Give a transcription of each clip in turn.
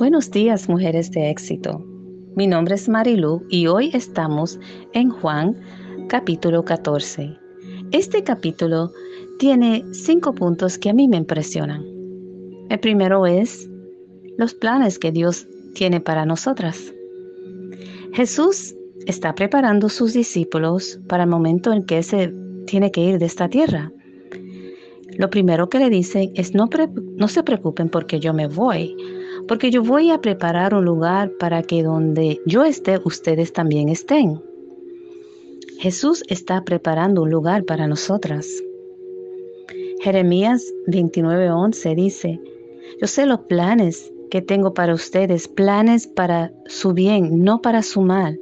Buenos días, mujeres de éxito. Mi nombre es Marilu y hoy estamos en Juan capítulo 14. Este capítulo tiene cinco puntos que a mí me impresionan. El primero es los planes que Dios tiene para nosotras. Jesús está preparando sus discípulos para el momento en que se tiene que ir de esta tierra. Lo primero que le dicen es no, no se preocupen porque yo me voy porque yo voy a preparar un lugar para que donde yo esté, ustedes también estén. Jesús está preparando un lugar para nosotras. Jeremías 29:11 dice, yo sé los planes que tengo para ustedes, planes para su bien, no para su mal,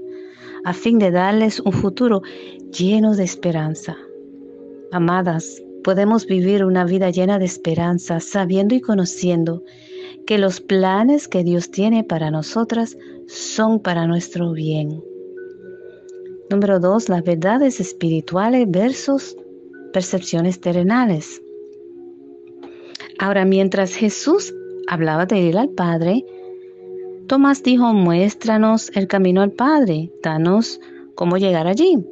a fin de darles un futuro lleno de esperanza. Amadas, podemos vivir una vida llena de esperanza, sabiendo y conociendo que los planes que Dios tiene para nosotras son para nuestro bien. Número dos, las verdades espirituales versus percepciones terrenales. Ahora, mientras Jesús hablaba de ir al Padre, Tomás dijo, muéstranos el camino al Padre, danos cómo llegar allí.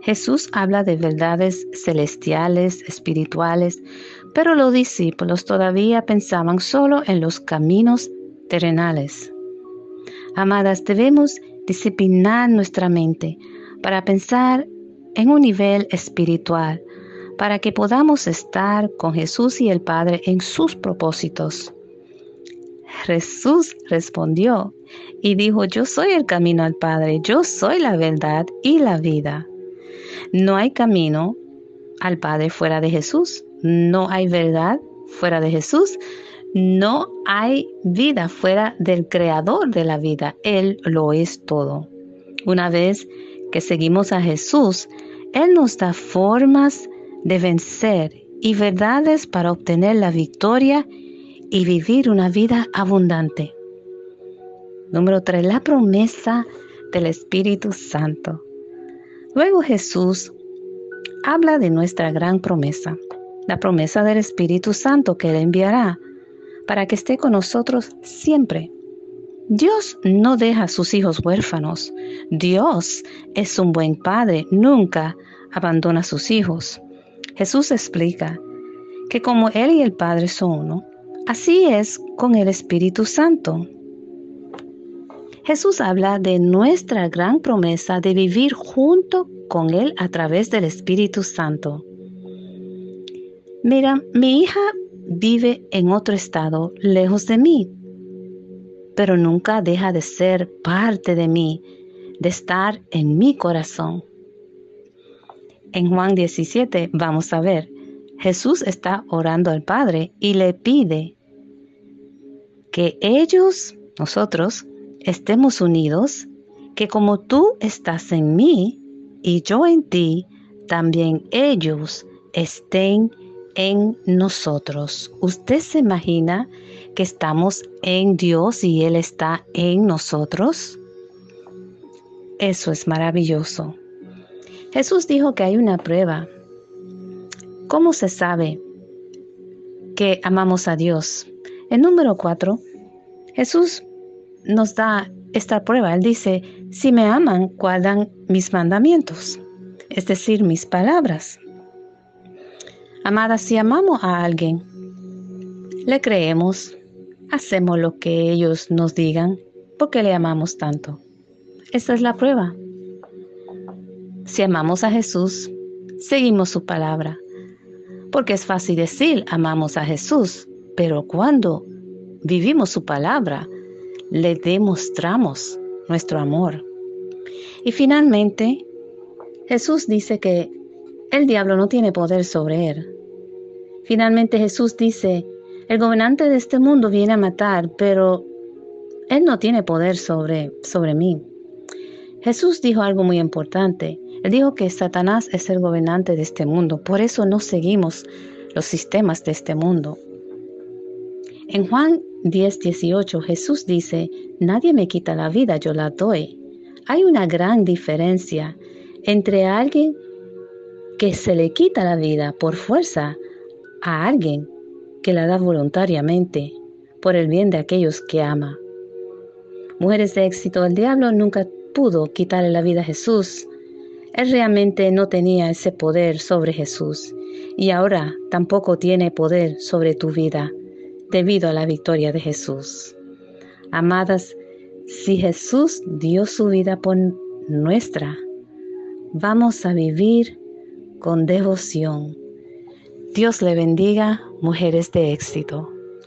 Jesús habla de verdades celestiales, espirituales, pero los discípulos todavía pensaban solo en los caminos terrenales. Amadas, debemos disciplinar nuestra mente para pensar en un nivel espiritual, para que podamos estar con Jesús y el Padre en sus propósitos. Jesús respondió y dijo, yo soy el camino al Padre, yo soy la verdad y la vida. No hay camino al Padre fuera de Jesús. No hay verdad fuera de Jesús. No hay vida fuera del creador de la vida. Él lo es todo. Una vez que seguimos a Jesús, Él nos da formas de vencer y verdades para obtener la victoria y vivir una vida abundante. Número 3. La promesa del Espíritu Santo. Luego Jesús habla de nuestra gran promesa, la promesa del Espíritu Santo que Él enviará para que esté con nosotros siempre. Dios no deja a sus hijos huérfanos. Dios es un buen padre, nunca abandona a sus hijos. Jesús explica que como Él y el Padre son uno, así es con el Espíritu Santo. Jesús habla de nuestra gran promesa de vivir junto con Él a través del Espíritu Santo. Mira, mi hija vive en otro estado, lejos de mí, pero nunca deja de ser parte de mí, de estar en mi corazón. En Juan 17 vamos a ver, Jesús está orando al Padre y le pide que ellos, nosotros, estemos unidos, que como tú estás en mí y yo en ti, también ellos estén en nosotros. ¿Usted se imagina que estamos en Dios y Él está en nosotros? Eso es maravilloso. Jesús dijo que hay una prueba. ¿Cómo se sabe que amamos a Dios? En número 4, Jesús nos da esta prueba. Él dice, si me aman, guardan mis mandamientos, es decir, mis palabras. Amada, si amamos a alguien, le creemos, hacemos lo que ellos nos digan, porque le amamos tanto. Esta es la prueba. Si amamos a Jesús, seguimos su palabra. Porque es fácil decir, amamos a Jesús, pero cuando vivimos su palabra, le demostramos nuestro amor. Y finalmente, Jesús dice que el diablo no tiene poder sobre él. Finalmente Jesús dice, el gobernante de este mundo viene a matar, pero él no tiene poder sobre, sobre mí. Jesús dijo algo muy importante. Él dijo que Satanás es el gobernante de este mundo, por eso no seguimos los sistemas de este mundo. En Juan 10, 18 Jesús dice, nadie me quita la vida, yo la doy. Hay una gran diferencia entre alguien que se le quita la vida por fuerza a alguien que la da voluntariamente, por el bien de aquellos que ama. Mujeres de éxito, el diablo nunca pudo quitarle la vida a Jesús. Él realmente no tenía ese poder sobre Jesús y ahora tampoco tiene poder sobre tu vida debido a la victoria de Jesús. Amadas, si Jesús dio su vida por nuestra, vamos a vivir con devoción. Dios le bendiga, mujeres de éxito.